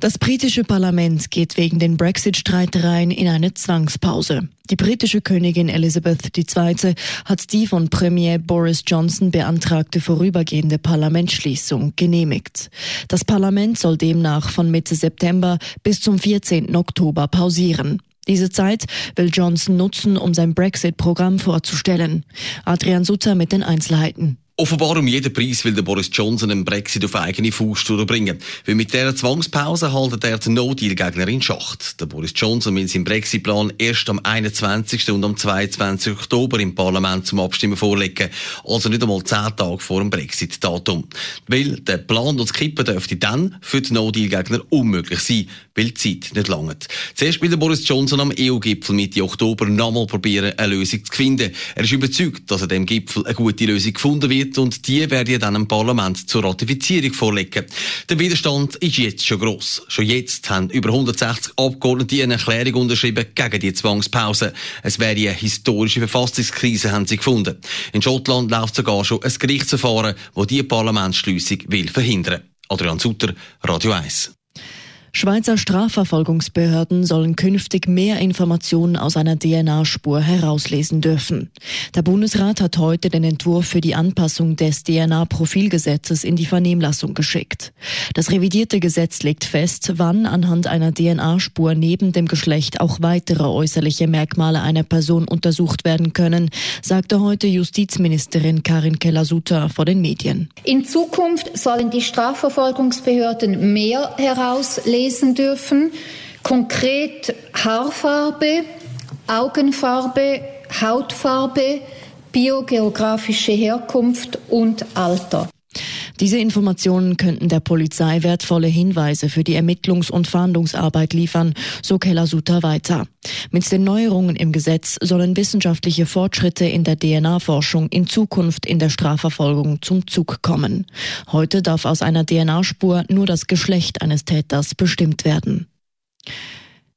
Das britische Parlament geht wegen den Brexit-Streitereien in eine Zwangspause. Die britische Königin Elizabeth II. hat die von Premier Boris Johnson beantragte vorübergehende Parlamentsschließung genehmigt. Das Parlament soll demnach von Mitte September bis zum 14. Oktober pausieren. Diese Zeit will Johnson nutzen, um sein Brexit-Programm vorzustellen. Adrian Sutter mit den Einzelheiten. Offenbar um jeden Preis will der Boris Johnson einen Brexit auf eigene Faust durchbringen. Weil mit dieser Zwangspause haltet er den No-Deal-Gegner in Schacht. Der Boris Johnson will seinen Brexit-Plan erst am 21. und am 22. Oktober im Parlament zum Abstimmen vorlegen. Also nicht einmal zehn Tage vor dem Brexit-Datum. Weil der Plan das Kippen dürfte dann für den No-Deal-Gegner unmöglich sein, weil die Zeit nicht langt. Zuerst will der Boris Johnson am EU-Gipfel Mitte Oktober nochmal probieren, eine Lösung zu finden. Er ist überzeugt, dass an dem Gipfel eine gute Lösung gefunden wird wird und die werde dann im Parlament zur Ratifizierung vorlegen. Der Widerstand ist jetzt schon gross. Schon jetzt haben über 160 Abgeordnete eine Erklärung unterschrieben gegen die Zwangspause. Es wäre eine historische Verfassungskrise, haben sie gefunden. In Schottland läuft sogar schon ein Gerichtsverfahren, das die Parlamentsschliessung will verhindern. Adrian Sutter, Radio 1. Schweizer Strafverfolgungsbehörden sollen künftig mehr Informationen aus einer DNA-Spur herauslesen dürfen. Der Bundesrat hat heute den Entwurf für die Anpassung des DNA-Profilgesetzes in die Vernehmlassung geschickt. Das revidierte Gesetz legt fest, wann anhand einer DNA-Spur neben dem Geschlecht auch weitere äußerliche Merkmale einer Person untersucht werden können, sagte heute Justizministerin Karin Keller-Sutter vor den Medien. In Zukunft sollen die Strafverfolgungsbehörden mehr herauslesen lesen dürfen. Konkret Haarfarbe, Augenfarbe, Hautfarbe, biogeografische Herkunft und Alter. Diese Informationen könnten der Polizei wertvolle Hinweise für die Ermittlungs- und Fahndungsarbeit liefern, so Keller-Sutter weiter. Mit den Neuerungen im Gesetz sollen wissenschaftliche Fortschritte in der DNA-Forschung in Zukunft in der Strafverfolgung zum Zug kommen. Heute darf aus einer DNA-Spur nur das Geschlecht eines Täters bestimmt werden.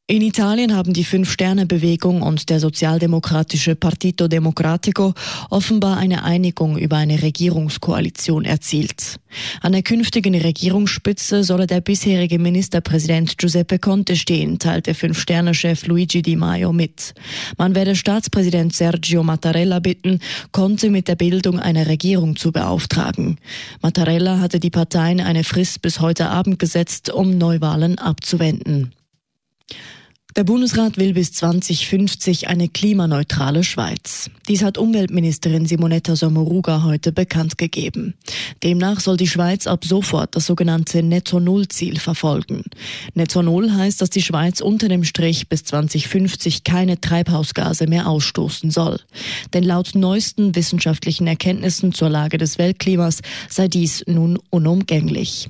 In Italien haben die Fünf-Sterne-Bewegung und der sozialdemokratische Partito Democratico offenbar eine Einigung über eine Regierungskoalition erzielt. An der künftigen Regierungsspitze solle der bisherige Ministerpräsident Giuseppe Conte stehen, teilte Fünf-Sterne-Chef Luigi Di Maio mit. Man werde Staatspräsident Sergio Mattarella bitten, Conte mit der Bildung einer Regierung zu beauftragen. Mattarella hatte die Parteien eine Frist bis heute Abend gesetzt, um Neuwahlen abzuwenden. Der Bundesrat will bis 2050 eine klimaneutrale Schweiz. Dies hat Umweltministerin Simonetta Sommaruga heute bekannt gegeben. Demnach soll die Schweiz ab sofort das sogenannte Netto-Null-Ziel verfolgen. Netto-Null heißt, dass die Schweiz unter dem Strich bis 2050 keine Treibhausgase mehr ausstoßen soll. Denn laut neuesten wissenschaftlichen Erkenntnissen zur Lage des Weltklimas sei dies nun unumgänglich.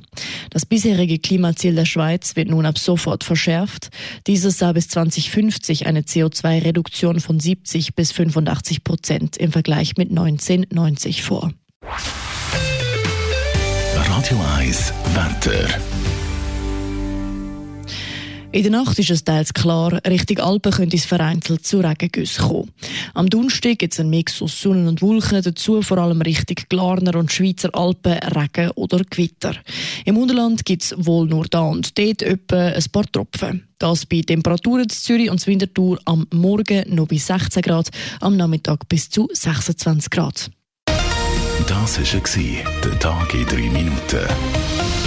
Das bisherige Klimaziel der Schweiz wird nun ab sofort verschärft. Dieses sah bis 2050 eine CO2-Reduktion von 70 bis 85 Prozent im Vergleich mit 1990 vor. Radio 1 Wetter. In der Nacht ist es teils klar, Richtung Alpen könnte es vereinzelt zu Regengüssen kommen. Am Donnerstag gibt es einen Mix aus Sonne und Wolken, dazu vor allem Richtung Glarner und Schweizer Alpen Regen oder Gewitter. Im Unterland gibt es wohl nur da und dort etwa ein paar Tropfen. Das bei Temperaturen in Zürich und Winterthur am Morgen noch bis 16 Grad, am Nachmittag bis zu 26 Grad. Das war der Tag in drei Minuten.